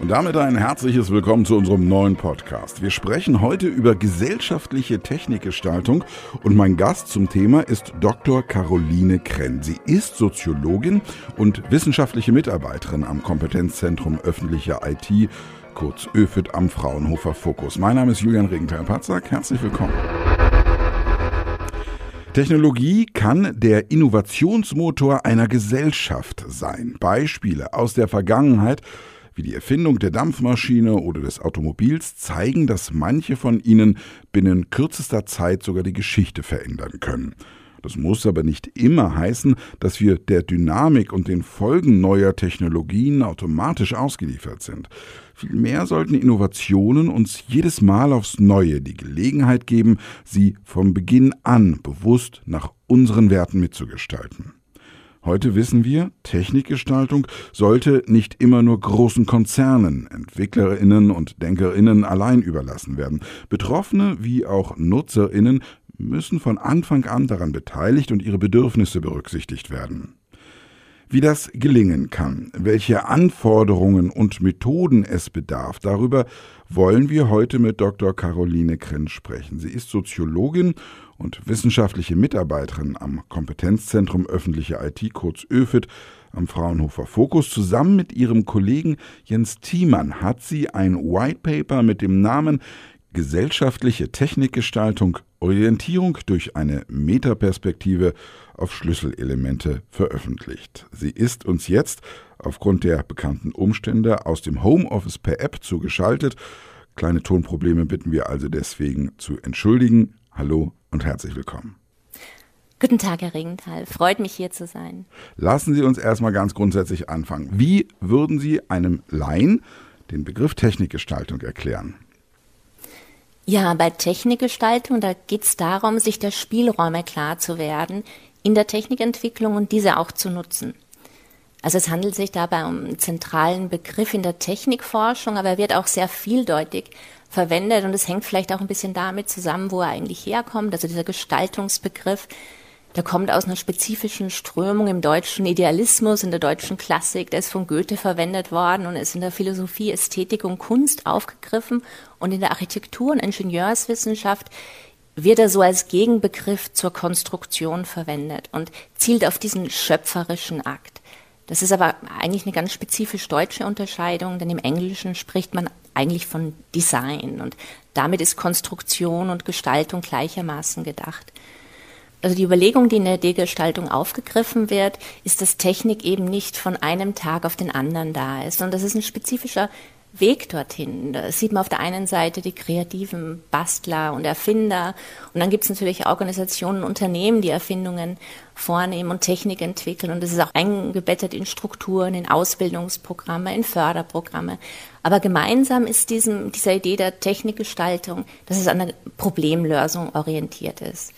Und damit ein herzliches Willkommen zu unserem neuen Podcast. Wir sprechen heute über gesellschaftliche Technikgestaltung und mein Gast zum Thema ist Dr. Caroline Krenn. Sie ist Soziologin und wissenschaftliche Mitarbeiterin am Kompetenzzentrum öffentlicher IT, kurz ÖFIT am Fraunhofer Fokus. Mein Name ist Julian Regenthal-Patzak. Herzlich willkommen. Technologie kann der Innovationsmotor einer Gesellschaft sein. Beispiele aus der Vergangenheit wie die Erfindung der Dampfmaschine oder des Automobils zeigen, dass manche von ihnen binnen kürzester Zeit sogar die Geschichte verändern können. Das muss aber nicht immer heißen, dass wir der Dynamik und den Folgen neuer Technologien automatisch ausgeliefert sind. Vielmehr sollten Innovationen uns jedes Mal aufs Neue die Gelegenheit geben, sie von Beginn an bewusst nach unseren Werten mitzugestalten. Heute wissen wir, Technikgestaltung sollte nicht immer nur großen Konzernen, Entwicklerinnen und Denkerinnen allein überlassen werden. Betroffene wie auch Nutzerinnen müssen von Anfang an daran beteiligt und ihre Bedürfnisse berücksichtigt werden. Wie das gelingen kann, welche Anforderungen und Methoden es bedarf, darüber wollen wir heute mit Dr. Caroline Krenn sprechen. Sie ist Soziologin und wissenschaftliche Mitarbeiterin am Kompetenzzentrum öffentliche IT, kurz ÖFIT, am Fraunhofer Fokus. Zusammen mit ihrem Kollegen Jens Thiemann hat sie ein White Paper mit dem Namen Gesellschaftliche Technikgestaltung, Orientierung durch eine Metaperspektive auf Schlüsselelemente veröffentlicht. Sie ist uns jetzt aufgrund der bekannten Umstände aus dem Homeoffice per App zugeschaltet. Kleine Tonprobleme bitten wir also deswegen zu entschuldigen. Hallo und herzlich willkommen. Guten Tag, Herr Regenthal. Freut mich, hier zu sein. Lassen Sie uns erstmal ganz grundsätzlich anfangen. Wie würden Sie einem Laien den Begriff Technikgestaltung erklären? Ja, bei Technikgestaltung, da geht es darum, sich der Spielräume klar zu werden in der Technikentwicklung und diese auch zu nutzen. Also es handelt sich dabei um einen zentralen Begriff in der Technikforschung, aber er wird auch sehr vieldeutig verwendet und es hängt vielleicht auch ein bisschen damit zusammen, wo er eigentlich herkommt. Also dieser Gestaltungsbegriff, der kommt aus einer spezifischen Strömung im deutschen Idealismus, in der deutschen Klassik, der ist von Goethe verwendet worden und ist in der Philosophie, Ästhetik und Kunst aufgegriffen und in der Architektur und Ingenieurswissenschaft wird er so als Gegenbegriff zur Konstruktion verwendet und zielt auf diesen schöpferischen Akt. Das ist aber eigentlich eine ganz spezifisch deutsche Unterscheidung, denn im Englischen spricht man eigentlich von Design und damit ist Konstruktion und Gestaltung gleichermaßen gedacht. Also die Überlegung, die in der Degestaltung aufgegriffen wird, ist, dass Technik eben nicht von einem Tag auf den anderen da ist, sondern das ist ein spezifischer Weg dorthin. Da sieht man auf der einen Seite die kreativen Bastler und Erfinder und dann gibt es natürlich Organisationen, Unternehmen, die Erfindungen vornehmen und Technik entwickeln und das ist auch eingebettet in Strukturen, in Ausbildungsprogramme, in Förderprogramme. Aber gemeinsam ist diesem, dieser Idee der Technikgestaltung, dass es an einer Problemlösung orientiert ist.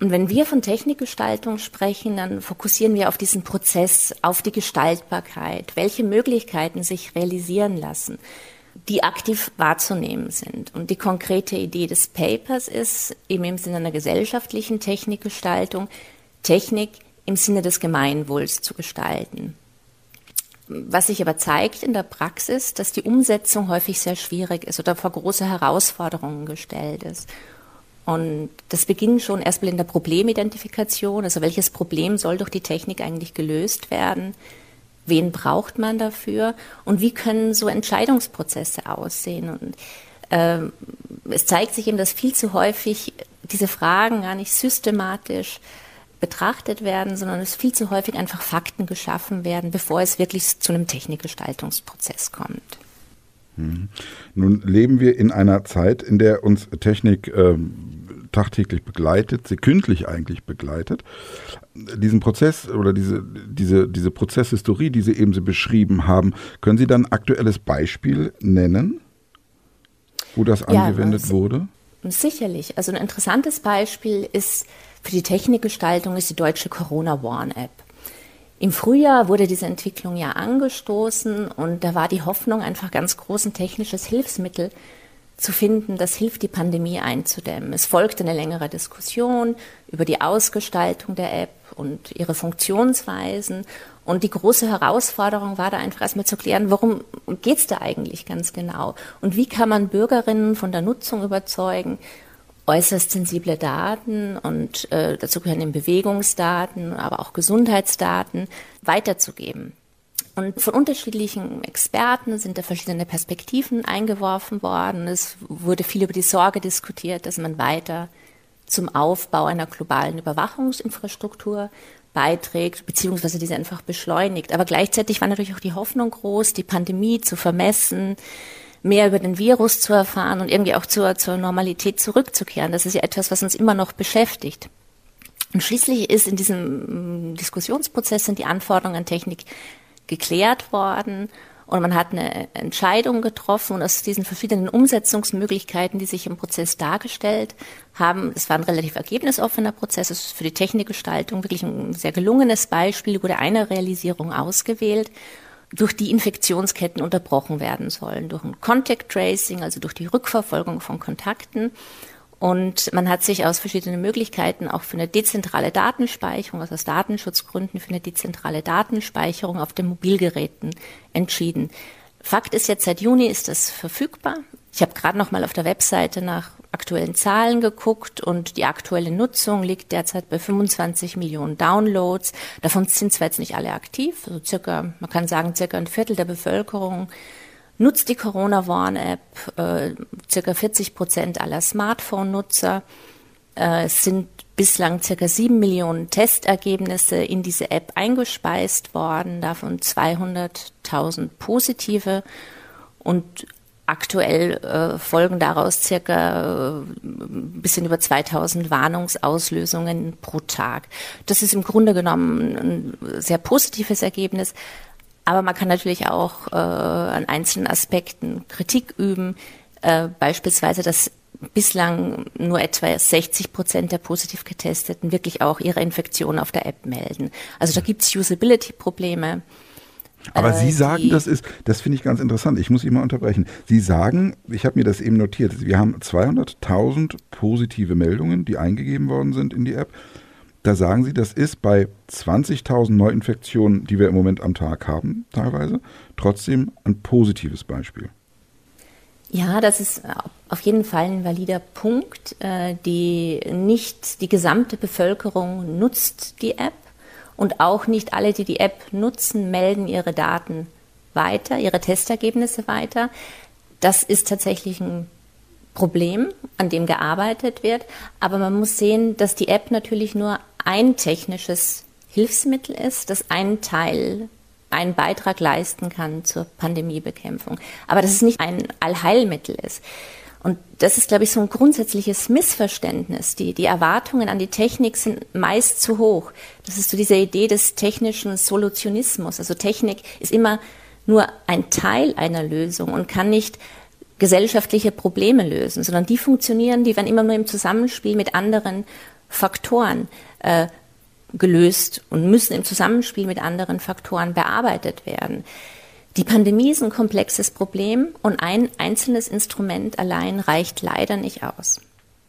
Und wenn wir von Technikgestaltung sprechen, dann fokussieren wir auf diesen Prozess, auf die Gestaltbarkeit, welche Möglichkeiten sich realisieren lassen, die aktiv wahrzunehmen sind. Und die konkrete Idee des Papers ist eben im Sinne einer gesellschaftlichen Technikgestaltung, Technik im Sinne des Gemeinwohls zu gestalten. Was sich aber zeigt in der Praxis, dass die Umsetzung häufig sehr schwierig ist oder vor große Herausforderungen gestellt ist. Und das beginnt schon erstmal in der Problemidentifikation, also welches Problem soll durch die Technik eigentlich gelöst werden, wen braucht man dafür und wie können so Entscheidungsprozesse aussehen. Und äh, es zeigt sich eben, dass viel zu häufig diese Fragen gar nicht systematisch betrachtet werden, sondern es viel zu häufig einfach Fakten geschaffen werden, bevor es wirklich zu einem Technikgestaltungsprozess kommt. Hm. Nun leben wir in einer Zeit, in der uns Technik ähm, tagtäglich begleitet, sekündlich eigentlich begleitet. Diesen Prozess oder diese, diese, diese Prozesshistorie, die Sie eben so beschrieben haben, können Sie dann ein aktuelles Beispiel nennen, wo das ja, angewendet das, wurde? Sicherlich. Also ein interessantes Beispiel ist für die Technikgestaltung ist die deutsche Corona Warn App. Im Frühjahr wurde diese Entwicklung ja angestoßen und da war die Hoffnung, einfach ganz groß ein technisches Hilfsmittel zu finden, das hilft, die Pandemie einzudämmen. Es folgte eine längere Diskussion über die Ausgestaltung der App und ihre Funktionsweisen. Und die große Herausforderung war da einfach erstmal zu klären, worum geht es da eigentlich ganz genau? Und wie kann man Bürgerinnen von der Nutzung überzeugen, äußerst sensible Daten und äh, dazu gehören eben Bewegungsdaten, aber auch Gesundheitsdaten weiterzugeben. Und von unterschiedlichen Experten sind da verschiedene Perspektiven eingeworfen worden. Es wurde viel über die Sorge diskutiert, dass man weiter zum Aufbau einer globalen Überwachungsinfrastruktur beiträgt, beziehungsweise diese einfach beschleunigt. Aber gleichzeitig war natürlich auch die Hoffnung groß, die Pandemie zu vermessen, mehr über den Virus zu erfahren und irgendwie auch zur, zur Normalität zurückzukehren. Das ist ja etwas, was uns immer noch beschäftigt. Und schließlich ist in diesem Diskussionsprozess sind die Anforderungen an Technik geklärt worden und man hat eine Entscheidung getroffen und aus diesen verschiedenen Umsetzungsmöglichkeiten, die sich im Prozess dargestellt haben, es war ein relativ ergebnisoffener Prozess, es ist für die Technikgestaltung wirklich ein sehr gelungenes Beispiel, wurde eine Realisierung ausgewählt durch die Infektionsketten unterbrochen werden sollen, durch ein Contact Tracing, also durch die Rückverfolgung von Kontakten und man hat sich aus verschiedenen Möglichkeiten auch für eine dezentrale Datenspeicherung, also aus Datenschutzgründen für eine dezentrale Datenspeicherung auf den Mobilgeräten entschieden. Fakt ist jetzt, seit Juni ist das verfügbar. Ich habe gerade noch mal auf der Webseite nach aktuellen Zahlen geguckt und die aktuelle Nutzung liegt derzeit bei 25 Millionen Downloads. Davon sind zwar jetzt nicht alle aktiv, also circa, man kann sagen, circa ein Viertel der Bevölkerung nutzt die Corona-Warn-App. Äh, circa 40 Prozent aller Smartphone-Nutzer. Äh, sind bislang circa sieben Millionen Testergebnisse in diese App eingespeist worden, davon 200.000 positive und aktuell äh, folgen daraus circa äh, bisschen über 2000 Warnungsauslösungen pro Tag. Das ist im Grunde genommen ein sehr positives Ergebnis. Aber man kann natürlich auch äh, an einzelnen Aspekten Kritik üben, äh, beispielsweise, dass bislang nur etwa 60 Prozent der positiv Getesteten wirklich auch ihre Infektion auf der App melden. Also da gibt es Usability-Probleme. Aber äh, Sie sagen, das ist, das finde ich ganz interessant. Ich muss Sie mal unterbrechen. Sie sagen, ich habe mir das eben notiert, wir haben 200.000 positive Meldungen, die eingegeben worden sind in die App. Da sagen Sie, das ist bei 20.000 Neuinfektionen, die wir im Moment am Tag haben, teilweise, trotzdem ein positives Beispiel. Ja, das ist auf jeden Fall ein valider Punkt. Äh, die nicht die gesamte Bevölkerung nutzt die App und auch nicht alle, die die App nutzen, melden ihre Daten weiter, ihre Testergebnisse weiter. Das ist tatsächlich ein Problem, an dem gearbeitet wird. Aber man muss sehen, dass die App natürlich nur ein technisches Hilfsmittel ist, das einen Teil, einen Beitrag leisten kann zur Pandemiebekämpfung. Aber dass es nicht ein Allheilmittel ist. Und das ist, glaube ich, so ein grundsätzliches Missverständnis. Die, die Erwartungen an die Technik sind meist zu hoch. Das ist so diese Idee des technischen Solutionismus. Also Technik ist immer nur ein Teil einer Lösung und kann nicht gesellschaftliche Probleme lösen, sondern die funktionieren, die werden immer nur im Zusammenspiel mit anderen Faktoren äh, gelöst und müssen im Zusammenspiel mit anderen Faktoren bearbeitet werden. Die Pandemie ist ein komplexes Problem und ein einzelnes Instrument allein reicht leider nicht aus.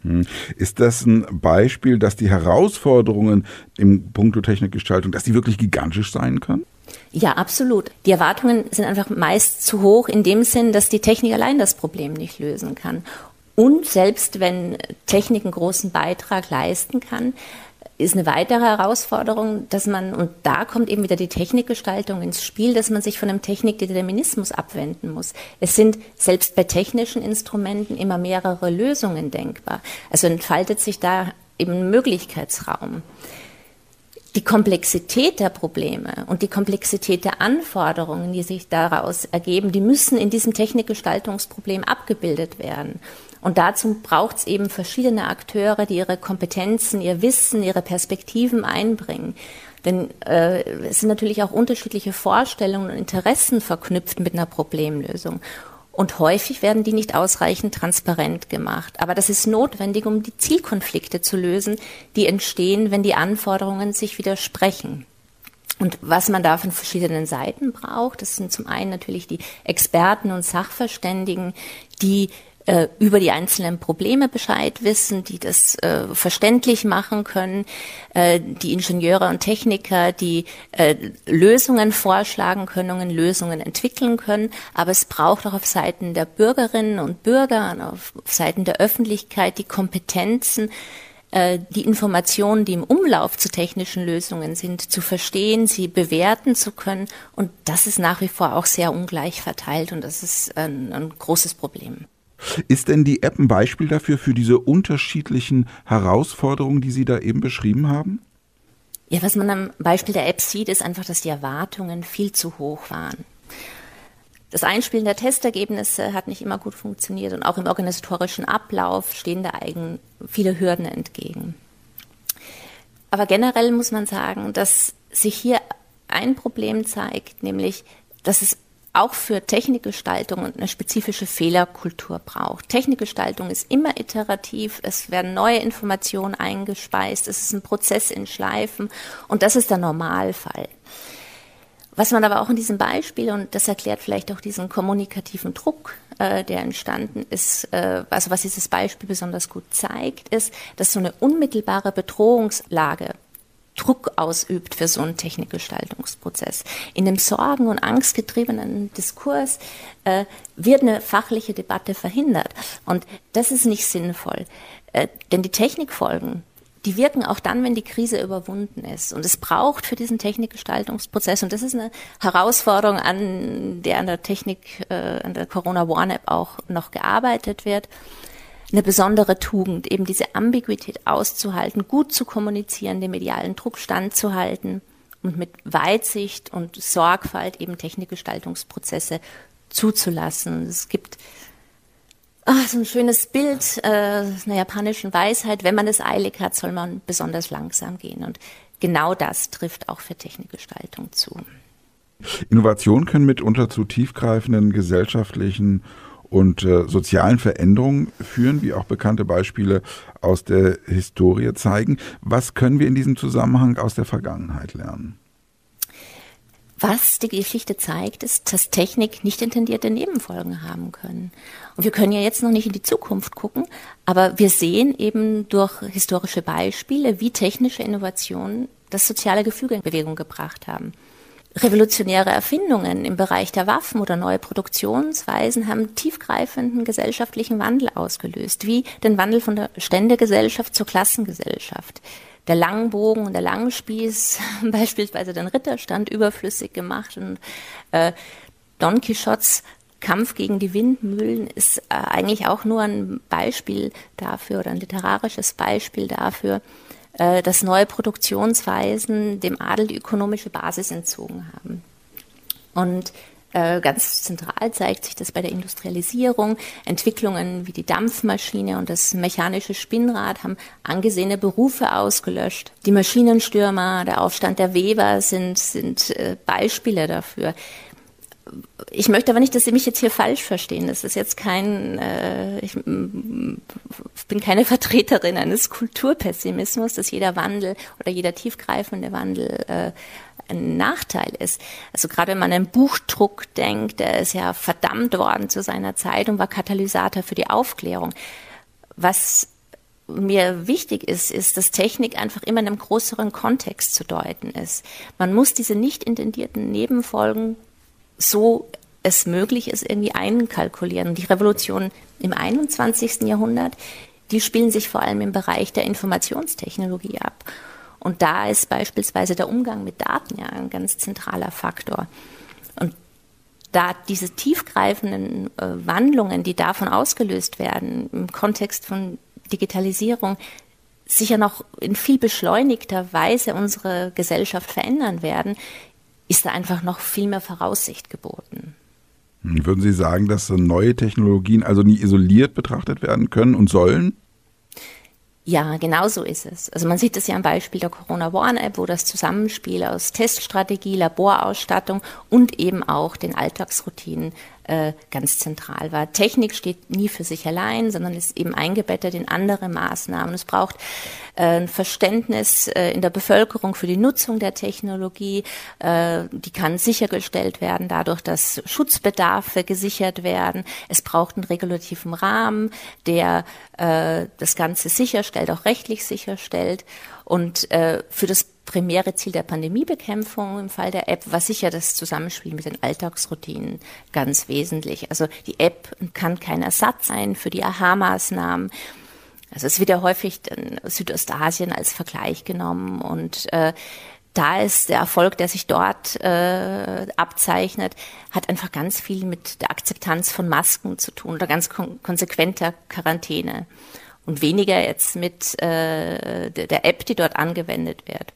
Hm. Ist das ein Beispiel, dass die Herausforderungen im Punkto Technikgestaltung, dass die wirklich gigantisch sein können? Ja, absolut. Die Erwartungen sind einfach meist zu hoch in dem Sinn, dass die Technik allein das Problem nicht lösen kann. Und selbst wenn Technik einen großen Beitrag leisten kann, ist eine weitere Herausforderung, dass man, und da kommt eben wieder die Technikgestaltung ins Spiel, dass man sich von einem Technikdeterminismus abwenden muss. Es sind selbst bei technischen Instrumenten immer mehrere Lösungen denkbar. Also entfaltet sich da eben ein Möglichkeitsraum die Komplexität der Probleme und die Komplexität der Anforderungen, die sich daraus ergeben, die müssen in diesem Technikgestaltungsproblem abgebildet werden. Und dazu braucht es eben verschiedene Akteure, die ihre Kompetenzen, ihr Wissen, ihre Perspektiven einbringen. Denn äh, es sind natürlich auch unterschiedliche Vorstellungen und Interessen verknüpft mit einer Problemlösung. Und häufig werden die nicht ausreichend transparent gemacht. Aber das ist notwendig, um die Zielkonflikte zu lösen, die entstehen, wenn die Anforderungen sich widersprechen. Und was man da von verschiedenen Seiten braucht, das sind zum einen natürlich die Experten und Sachverständigen, die äh, über die einzelnen Probleme Bescheid wissen, die das äh, verständlich machen können, äh, die Ingenieure und Techniker, die äh, Lösungen vorschlagen können, Lösungen entwickeln können. Aber es braucht auch auf Seiten der Bürgerinnen und Bürger und auf, auf Seiten der Öffentlichkeit die Kompetenzen, äh, die Informationen, die im Umlauf zu technischen Lösungen sind, zu verstehen, sie bewerten zu können. Und das ist nach wie vor auch sehr ungleich verteilt und das ist ein, ein großes Problem. Ist denn die App ein Beispiel dafür, für diese unterschiedlichen Herausforderungen, die Sie da eben beschrieben haben? Ja, was man am Beispiel der App sieht, ist einfach, dass die Erwartungen viel zu hoch waren. Das Einspielen der Testergebnisse hat nicht immer gut funktioniert und auch im organisatorischen Ablauf stehen da eigen viele Hürden entgegen. Aber generell muss man sagen, dass sich hier ein Problem zeigt, nämlich, dass es auch für Technikgestaltung eine spezifische Fehlerkultur braucht. Technikgestaltung ist immer iterativ, es werden neue Informationen eingespeist, es ist ein Prozess in Schleifen und das ist der Normalfall. Was man aber auch in diesem Beispiel, und das erklärt vielleicht auch diesen kommunikativen Druck, äh, der entstanden ist, äh, also was dieses Beispiel besonders gut zeigt, ist, dass so eine unmittelbare Bedrohungslage Druck ausübt für so einen Technikgestaltungsprozess. In dem sorgen- und angstgetriebenen Diskurs äh, wird eine fachliche Debatte verhindert. Und das ist nicht sinnvoll. Äh, denn die Technikfolgen die wirken auch dann, wenn die Krise überwunden ist. Und es braucht für diesen Technikgestaltungsprozess, und das ist eine Herausforderung, an der an der Technik, äh, an der Corona One App auch noch gearbeitet wird, eine besondere Tugend, eben diese Ambiguität auszuhalten, gut zu kommunizieren, dem medialen Druck standzuhalten und mit Weitsicht und Sorgfalt eben Technikgestaltungsprozesse zuzulassen. Es gibt Ach, so ein schönes Bild äh, einer japanischen Weisheit. Wenn man es eilig hat, soll man besonders langsam gehen. Und genau das trifft auch für Technikgestaltung zu. Innovationen können mitunter zu tiefgreifenden gesellschaftlichen und äh, sozialen Veränderungen führen, wie auch bekannte Beispiele aus der Historie zeigen. Was können wir in diesem Zusammenhang aus der Vergangenheit lernen? Was die Geschichte zeigt, ist, dass Technik nicht intendierte Nebenfolgen haben können. Und wir können ja jetzt noch nicht in die Zukunft gucken, aber wir sehen eben durch historische Beispiele, wie technische Innovationen das soziale Gefüge in Bewegung gebracht haben. Revolutionäre Erfindungen im Bereich der Waffen oder neue Produktionsweisen haben tiefgreifenden gesellschaftlichen Wandel ausgelöst, wie den Wandel von der Ständegesellschaft zur Klassengesellschaft. Der Langbogen und der Langspieß beispielsweise den Ritterstand überflüssig gemacht und äh, Don Quixotes Kampf gegen die Windmühlen ist äh, eigentlich auch nur ein Beispiel dafür oder ein literarisches Beispiel dafür, äh, dass neue Produktionsweisen dem Adel die ökonomische Basis entzogen haben. Und äh, ganz zentral zeigt sich das bei der Industrialisierung. Entwicklungen wie die Dampfmaschine und das mechanische Spinnrad haben angesehene Berufe ausgelöscht. Die Maschinenstürmer, der Aufstand der Weber sind, sind äh, Beispiele dafür. Ich möchte aber nicht, dass Sie mich jetzt hier falsch verstehen. Das ist jetzt kein, äh, ich, bin keine Vertreterin eines Kulturpessimismus, dass jeder Wandel oder jeder tiefgreifende Wandel äh, ein Nachteil ist. Also gerade wenn man an Buchdruck denkt, der ist ja verdammt worden zu seiner Zeit und war Katalysator für die Aufklärung. Was mir wichtig ist, ist, dass Technik einfach immer in einem größeren Kontext zu deuten ist. Man muss diese nicht intendierten Nebenfolgen so es möglich ist, irgendwie einkalkulieren. Die Revolution im 21. Jahrhundert, die spielen sich vor allem im Bereich der Informationstechnologie ab. Und da ist beispielsweise der Umgang mit Daten ja ein ganz zentraler Faktor. Und da diese tiefgreifenden äh, Wandlungen, die davon ausgelöst werden, im Kontext von Digitalisierung, sicher noch in viel beschleunigter Weise unsere Gesellschaft verändern werden, ist da einfach noch viel mehr Voraussicht geboten. Würden Sie sagen, dass neue Technologien also nie isoliert betrachtet werden können und sollen? Ja, genau so ist es. Also man sieht es ja am Beispiel der Corona Warn App, wo das Zusammenspiel aus Teststrategie, Laborausstattung und eben auch den Alltagsroutinen äh, ganz zentral war. Technik steht nie für sich allein, sondern ist eben eingebettet in andere Maßnahmen. Es braucht äh, ein Verständnis äh, in der Bevölkerung für die Nutzung der Technologie. Äh, die kann sichergestellt werden dadurch, dass Schutzbedarfe gesichert werden. Es braucht einen regulativen Rahmen, der äh, das Ganze sicherstellt, auch rechtlich sicherstellt. Und äh, für das primäre Ziel der Pandemiebekämpfung im Fall der App war sicher das Zusammenspiel mit den Alltagsroutinen ganz wesentlich. Also die App kann kein Ersatz sein für die Aha-Maßnahmen. Also es wird ja häufig Südostasien als Vergleich genommen und äh, da ist der Erfolg, der sich dort äh, abzeichnet, hat einfach ganz viel mit der Akzeptanz von Masken zu tun oder ganz kon konsequenter Quarantäne und weniger jetzt mit äh, der App, die dort angewendet wird.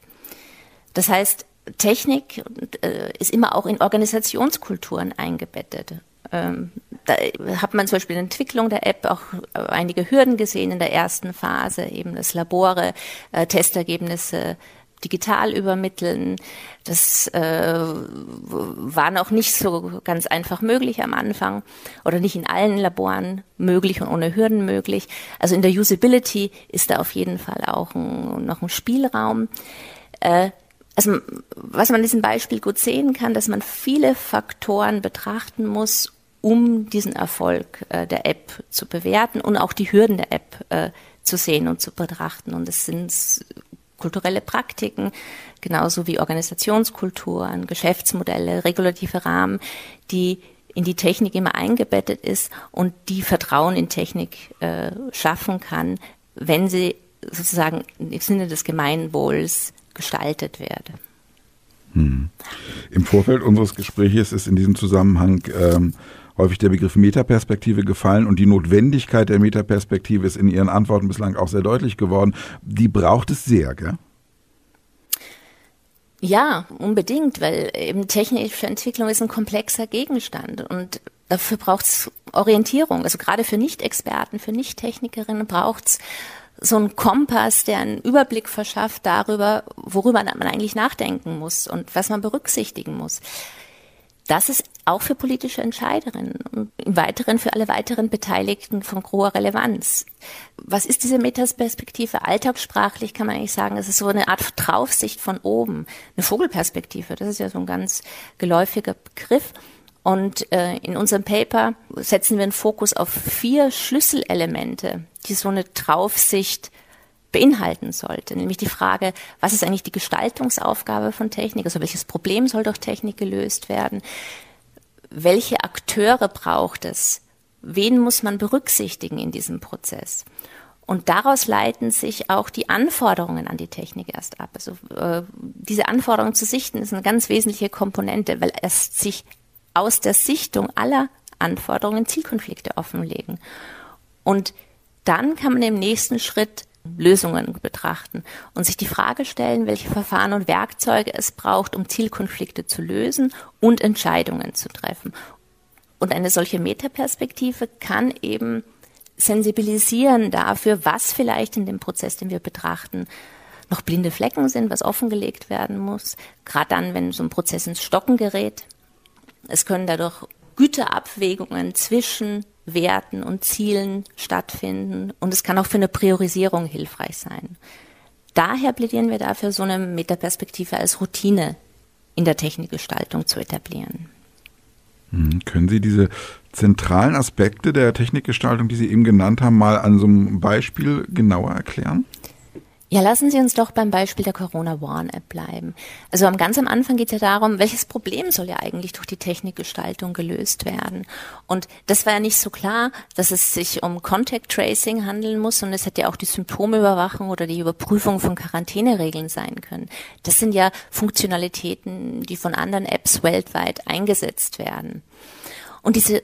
Das heißt, Technik äh, ist immer auch in Organisationskulturen eingebettet. Ähm, da hat man zum Beispiel in der Entwicklung der App auch einige Hürden gesehen in der ersten Phase, eben das Labore, äh, Testergebnisse digital übermitteln. Das äh, war noch nicht so ganz einfach möglich am Anfang oder nicht in allen Laboren möglich und ohne Hürden möglich. Also in der Usability ist da auf jeden Fall auch ein, noch ein Spielraum. Äh, also was man in diesem Beispiel gut sehen kann, dass man viele Faktoren betrachten muss, um diesen Erfolg äh, der App zu bewerten und auch die Hürden der App äh, zu sehen und zu betrachten. Und es sind kulturelle Praktiken, genauso wie Organisationskulturen, Geschäftsmodelle, regulative Rahmen, die in die Technik immer eingebettet ist und die Vertrauen in Technik äh, schaffen kann, wenn sie sozusagen im Sinne des Gemeinwohls gestaltet werde. Hm. Im Vorfeld unseres Gesprächs ist in diesem Zusammenhang ähm, häufig der Begriff Metaperspektive gefallen und die Notwendigkeit der Metaperspektive ist in Ihren Antworten bislang auch sehr deutlich geworden. Die braucht es sehr, gell? Ja, unbedingt, weil eben technische Entwicklung ist ein komplexer Gegenstand und dafür braucht es Orientierung. Also gerade für Nicht-Experten, für Nicht-Technikerinnen braucht es so ein Kompass, der einen Überblick verschafft darüber, worüber man eigentlich nachdenken muss und was man berücksichtigen muss. Das ist auch für politische Entscheiderinnen und im Weiteren für alle weiteren Beteiligten von großer Relevanz. Was ist diese Metaperspektive? Alltagssprachlich kann man eigentlich sagen, es ist so eine Art Draufsicht von oben, eine Vogelperspektive. Das ist ja so ein ganz geläufiger Begriff. Und äh, in unserem Paper setzen wir einen Fokus auf vier Schlüsselelemente, die so eine Draufsicht beinhalten sollte. Nämlich die Frage, was ist eigentlich die Gestaltungsaufgabe von Technik? Also welches Problem soll durch Technik gelöst werden? Welche Akteure braucht es? Wen muss man berücksichtigen in diesem Prozess? Und daraus leiten sich auch die Anforderungen an die Technik erst ab. Also äh, diese Anforderungen zu sichten ist eine ganz wesentliche Komponente, weil es sich aus der Sichtung aller Anforderungen Zielkonflikte offenlegen. Und dann kann man im nächsten Schritt Lösungen betrachten und sich die Frage stellen, welche Verfahren und Werkzeuge es braucht, um Zielkonflikte zu lösen und Entscheidungen zu treffen. Und eine solche Metaperspektive kann eben sensibilisieren dafür, was vielleicht in dem Prozess, den wir betrachten, noch blinde Flecken sind, was offengelegt werden muss. Gerade dann, wenn so ein Prozess ins Stocken gerät, es können dadurch Güterabwägungen zwischen Werten und Zielen stattfinden und es kann auch für eine Priorisierung hilfreich sein. Daher plädieren wir dafür, so eine Metaperspektive als Routine in der Technikgestaltung zu etablieren. Hm, können Sie diese zentralen Aspekte der Technikgestaltung, die Sie eben genannt haben, mal an so einem Beispiel genauer erklären? Ja, lassen Sie uns doch beim Beispiel der Corona Warn App bleiben. Also am ganz am Anfang geht es ja darum, welches Problem soll ja eigentlich durch die Technikgestaltung gelöst werden. Und das war ja nicht so klar, dass es sich um Contact Tracing handeln muss und es hätte ja auch die Symptomüberwachung oder die Überprüfung von Quarantäneregeln sein können. Das sind ja Funktionalitäten, die von anderen Apps weltweit eingesetzt werden. Und diese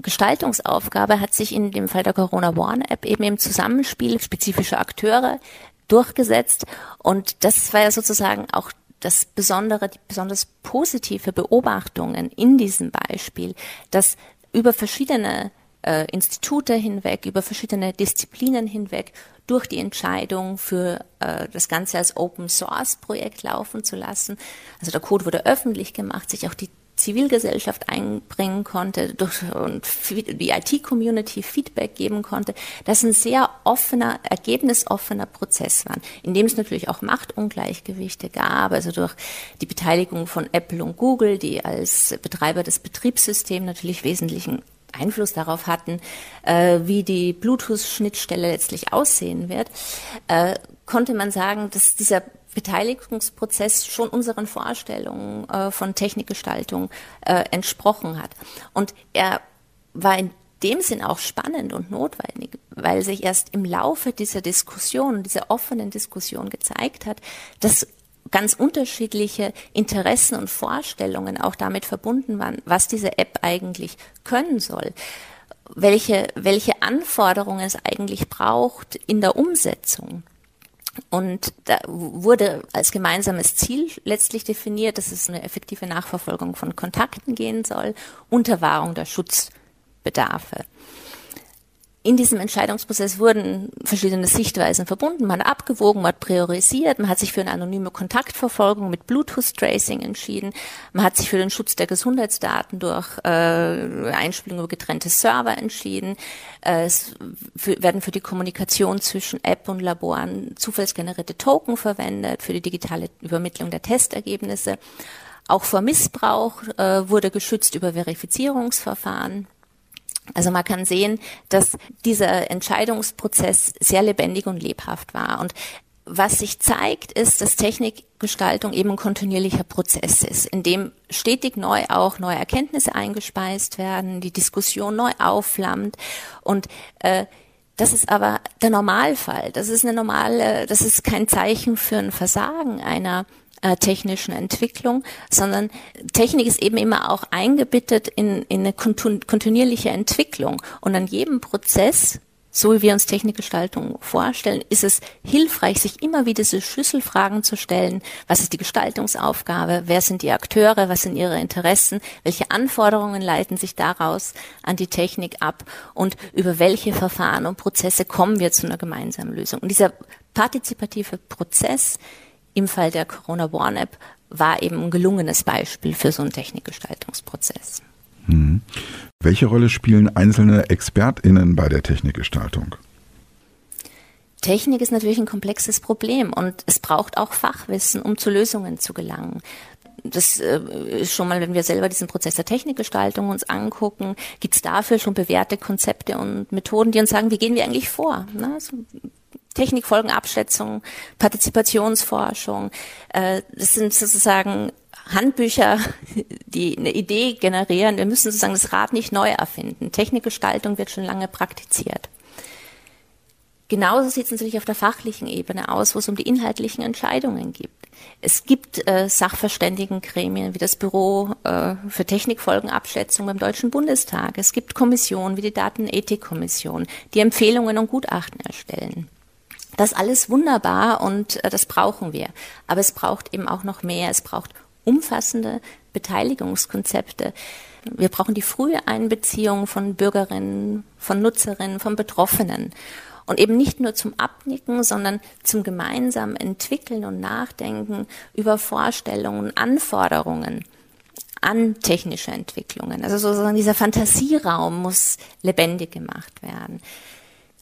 Gestaltungsaufgabe hat sich in dem Fall der Corona Warn App eben im Zusammenspiel spezifischer Akteure durchgesetzt. Und das war ja sozusagen auch das Besondere, die besonders positive Beobachtungen in diesem Beispiel, dass über verschiedene äh, Institute hinweg, über verschiedene Disziplinen hinweg durch die Entscheidung für äh, das Ganze als Open Source Projekt laufen zu lassen. Also der Code wurde öffentlich gemacht, sich auch die Zivilgesellschaft einbringen konnte durch, und die IT-Community Feedback geben konnte, das ein sehr offener, ergebnisoffener Prozess war, in dem es natürlich auch Machtungleichgewichte gab, also durch die Beteiligung von Apple und Google, die als Betreiber des Betriebssystems natürlich wesentlichen Einfluss darauf hatten, äh, wie die Bluetooth-Schnittstelle letztlich aussehen wird, äh, konnte man sagen, dass dieser Beteiligungsprozess schon unseren Vorstellungen äh, von Technikgestaltung äh, entsprochen hat. Und er war in dem Sinn auch spannend und notwendig, weil sich erst im Laufe dieser Diskussion, dieser offenen Diskussion gezeigt hat, dass ganz unterschiedliche Interessen und Vorstellungen auch damit verbunden waren, was diese App eigentlich können soll, welche, welche Anforderungen es eigentlich braucht in der Umsetzung. Und da wurde als gemeinsames Ziel letztlich definiert, dass es eine effektive Nachverfolgung von Kontakten gehen soll, unter Wahrung der Schutzbedarfe in diesem Entscheidungsprozess wurden verschiedene Sichtweisen verbunden. Man hat abgewogen, man hat priorisiert, man hat sich für eine anonyme Kontaktverfolgung mit Bluetooth-Tracing entschieden, man hat sich für den Schutz der Gesundheitsdaten durch äh, Einspielung über getrennte Server entschieden. Äh, es für, werden für die Kommunikation zwischen App und Laboren zufallsgenerierte Token verwendet, für die digitale Übermittlung der Testergebnisse. Auch vor Missbrauch äh, wurde geschützt über Verifizierungsverfahren. Also man kann sehen, dass dieser Entscheidungsprozess sehr lebendig und lebhaft war. Und was sich zeigt, ist, dass Technikgestaltung eben ein kontinuierlicher Prozess ist, in dem stetig neu auch neue Erkenntnisse eingespeist werden, die Diskussion neu aufflammt und äh, das ist aber der Normalfall. Das ist eine normale, das ist kein Zeichen für ein Versagen einer äh, technischen Entwicklung, sondern Technik ist eben immer auch eingebettet in, in eine kontinuierliche Entwicklung. Und an jedem Prozess, so wie wir uns Technikgestaltung vorstellen, ist es hilfreich, sich immer wieder diese Schlüsselfragen zu stellen. Was ist die Gestaltungsaufgabe? Wer sind die Akteure? Was sind ihre Interessen? Welche Anforderungen leiten sich daraus an die Technik ab? Und über welche Verfahren und Prozesse kommen wir zu einer gemeinsamen Lösung? Und dieser partizipative Prozess im Fall der Corona One App war eben ein gelungenes Beispiel für so einen Technikgestaltungsprozess. Hm. Welche Rolle spielen einzelne ExpertInnen bei der Technikgestaltung? Technik ist natürlich ein komplexes Problem und es braucht auch Fachwissen, um zu Lösungen zu gelangen. Das äh, ist schon mal, wenn wir selber diesen Prozess der Technikgestaltung uns angucken, gibt es dafür schon bewährte Konzepte und Methoden, die uns sagen, wie gehen wir eigentlich vor? Ne? Also Technikfolgenabschätzung, Partizipationsforschung. Äh, das sind sozusagen Handbücher, die eine Idee generieren. Wir müssen sozusagen das Rad nicht neu erfinden. Technikgestaltung wird schon lange praktiziert. Genauso sieht es natürlich auf der fachlichen Ebene aus, wo es um die inhaltlichen Entscheidungen geht. Es gibt äh, Sachverständigengremien wie das Büro äh, für Technikfolgenabschätzung beim Deutschen Bundestag. Es gibt Kommissionen wie die Datenethikkommission, die Empfehlungen und Gutachten erstellen. Das alles wunderbar und äh, das brauchen wir. Aber es braucht eben auch noch mehr. Es braucht umfassende Beteiligungskonzepte. Wir brauchen die frühe Einbeziehung von Bürgerinnen, von Nutzerinnen, von Betroffenen. Und eben nicht nur zum Abnicken, sondern zum gemeinsamen Entwickeln und Nachdenken über Vorstellungen, Anforderungen an technische Entwicklungen. Also sozusagen dieser Fantasieraum muss lebendig gemacht werden.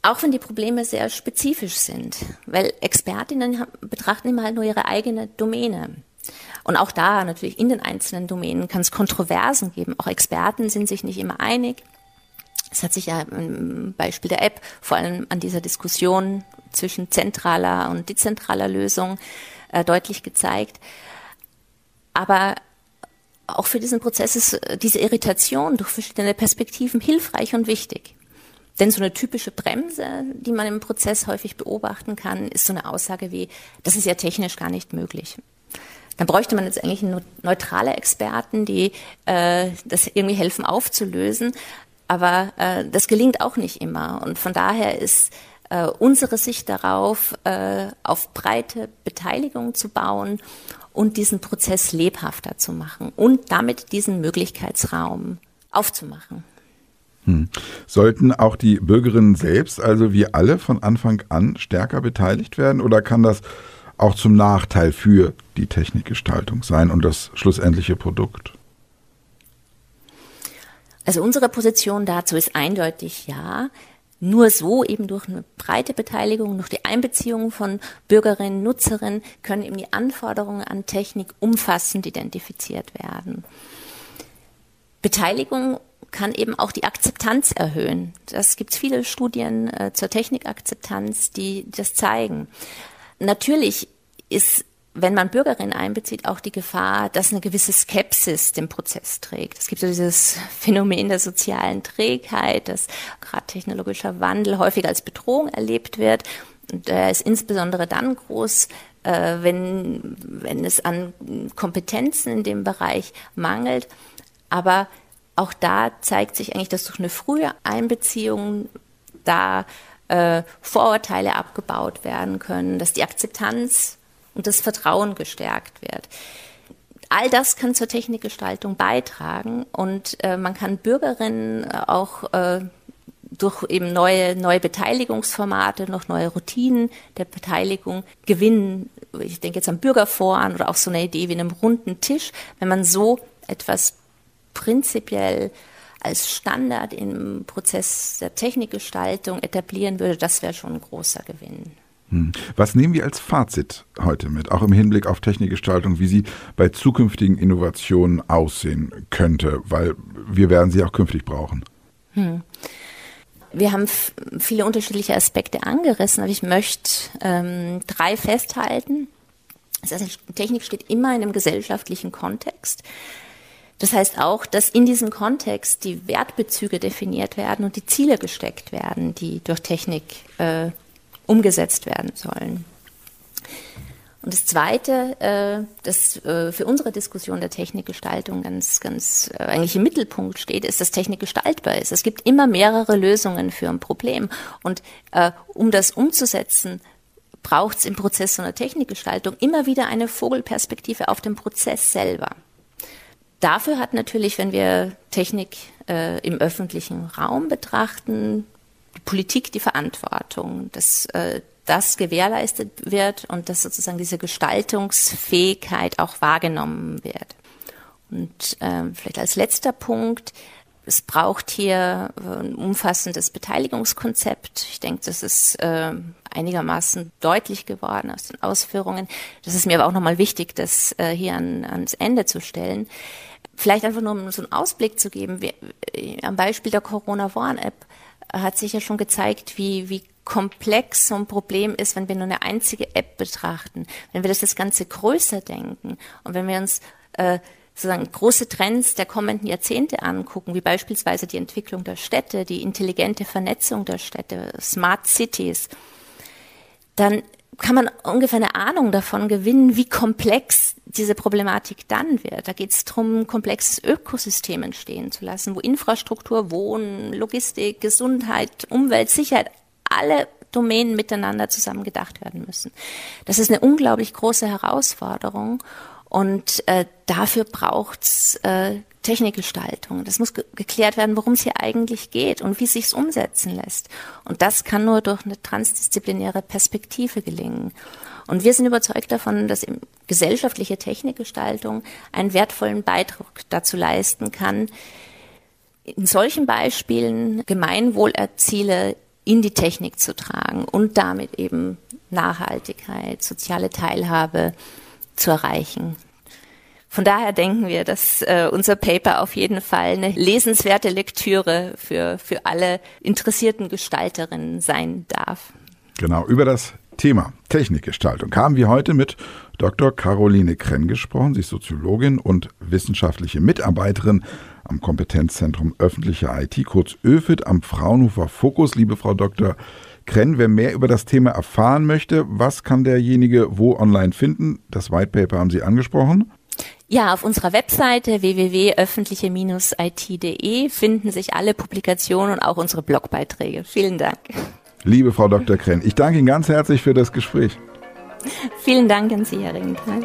Auch wenn die Probleme sehr spezifisch sind, weil Expertinnen betrachten immer halt nur ihre eigene Domäne. Und auch da natürlich in den einzelnen Domänen kann es Kontroversen geben. Auch Experten sind sich nicht immer einig. Es hat sich ja im Beispiel der App vor allem an dieser Diskussion zwischen zentraler und dezentraler Lösung äh, deutlich gezeigt. Aber auch für diesen Prozess ist äh, diese Irritation durch verschiedene Perspektiven hilfreich und wichtig. Denn so eine typische Bremse, die man im Prozess häufig beobachten kann, ist so eine Aussage wie, das ist ja technisch gar nicht möglich. Dann bräuchte man jetzt eigentlich neutrale Experten, die äh, das irgendwie helfen aufzulösen. Aber äh, das gelingt auch nicht immer. Und von daher ist äh, unsere Sicht darauf, äh, auf breite Beteiligung zu bauen und diesen Prozess lebhafter zu machen und damit diesen Möglichkeitsraum aufzumachen. Hm. Sollten auch die Bürgerinnen selbst, also wir alle, von Anfang an stärker beteiligt werden oder kann das auch zum Nachteil für die Technikgestaltung sein und das schlussendliche Produkt? Also unsere Position dazu ist eindeutig ja. Nur so, eben durch eine breite Beteiligung, durch die Einbeziehung von Bürgerinnen, Nutzerinnen, können eben die Anforderungen an Technik umfassend identifiziert werden. Beteiligung kann eben auch die Akzeptanz erhöhen. Das gibt viele Studien äh, zur Technikakzeptanz, die das zeigen. Natürlich ist wenn man Bürgerinnen einbezieht, auch die Gefahr, dass eine gewisse Skepsis den Prozess trägt. Es gibt so dieses Phänomen der sozialen Trägheit, dass gerade technologischer Wandel häufig als Bedrohung erlebt wird. Und er ist insbesondere dann groß, äh, wenn, wenn es an Kompetenzen in dem Bereich mangelt. Aber auch da zeigt sich eigentlich, dass durch eine frühe Einbeziehung da äh, Vorurteile abgebaut werden können, dass die Akzeptanz und das Vertrauen gestärkt wird. All das kann zur Technikgestaltung beitragen und äh, man kann Bürgerinnen auch äh, durch eben neue, neue Beteiligungsformate, noch neue Routinen der Beteiligung gewinnen. Ich denke jetzt an Bürgerforen oder auch so eine Idee wie einem runden Tisch. Wenn man so etwas prinzipiell als Standard im Prozess der Technikgestaltung etablieren würde, das wäre schon ein großer Gewinn. Hm. Was nehmen wir als Fazit heute mit, auch im Hinblick auf Technikgestaltung, wie sie bei zukünftigen Innovationen aussehen könnte, weil wir werden sie auch künftig brauchen? Hm. Wir haben viele unterschiedliche Aspekte angerissen, aber ich möchte ähm, drei festhalten. Das heißt, Technik steht immer in einem gesellschaftlichen Kontext. Das heißt auch, dass in diesem Kontext die Wertbezüge definiert werden und die Ziele gesteckt werden, die durch Technik äh, umgesetzt werden sollen. Und das Zweite, äh, das äh, für unsere Diskussion der Technikgestaltung ganz, ganz äh, eigentlich im Mittelpunkt steht, ist, dass Technik gestaltbar ist. Es gibt immer mehrere Lösungen für ein Problem. Und äh, um das umzusetzen, braucht es im Prozess einer Technikgestaltung immer wieder eine Vogelperspektive auf den Prozess selber. Dafür hat natürlich, wenn wir Technik äh, im öffentlichen Raum betrachten, die Politik die Verantwortung, dass äh, das gewährleistet wird und dass sozusagen diese Gestaltungsfähigkeit auch wahrgenommen wird. Und äh, vielleicht als letzter Punkt, es braucht hier ein umfassendes Beteiligungskonzept. Ich denke, das ist äh, einigermaßen deutlich geworden aus den Ausführungen. Das ist mir aber auch nochmal wichtig, das äh, hier an, ans Ende zu stellen. Vielleicht einfach nur um so einen Ausblick zu geben, äh, am Beispiel der Corona-Warn-App hat sich ja schon gezeigt, wie, wie komplex so ein Problem ist, wenn wir nur eine einzige App betrachten, wenn wir das, das Ganze größer denken und wenn wir uns äh, sozusagen große Trends der kommenden Jahrzehnte angucken, wie beispielsweise die Entwicklung der Städte, die intelligente Vernetzung der Städte, Smart Cities, dann kann man ungefähr eine Ahnung davon gewinnen, wie komplex diese Problematik dann wird. Da geht es darum, komplexes Ökosystem entstehen zu lassen, wo Infrastruktur, Wohnen, Logistik, Gesundheit, Umwelt, Sicherheit, alle Domänen miteinander zusammen gedacht werden müssen. Das ist eine unglaublich große Herausforderung und äh, dafür braucht's äh, Technikgestaltung. Das muss ge geklärt werden, worum es hier eigentlich geht und wie es sich umsetzen lässt. Und das kann nur durch eine transdisziplinäre Perspektive gelingen. Und wir sind überzeugt davon, dass gesellschaftliche Technikgestaltung einen wertvollen Beitrag dazu leisten kann, in solchen Beispielen Gemeinwohlerziele in die Technik zu tragen und damit eben Nachhaltigkeit, soziale Teilhabe zu erreichen. Von daher denken wir, dass äh, unser Paper auf jeden Fall eine lesenswerte Lektüre für, für alle interessierten Gestalterinnen sein darf. Genau, über das Thema Technikgestaltung haben wir heute mit Dr. Caroline Krenn gesprochen. Sie ist Soziologin und wissenschaftliche Mitarbeiterin am Kompetenzzentrum öffentliche IT, kurz ÖFIT, am Fraunhofer Fokus. Liebe Frau Dr. Krenn, wer mehr über das Thema erfahren möchte, was kann derjenige wo online finden? Das White Paper haben Sie angesprochen. Ja, auf unserer Webseite www.öffentliche-it.de finden sich alle Publikationen und auch unsere Blogbeiträge. Vielen Dank. Liebe Frau Dr. Krenn, ich danke Ihnen ganz herzlich für das Gespräch. Vielen Dank an Sie, Herr Ringthal.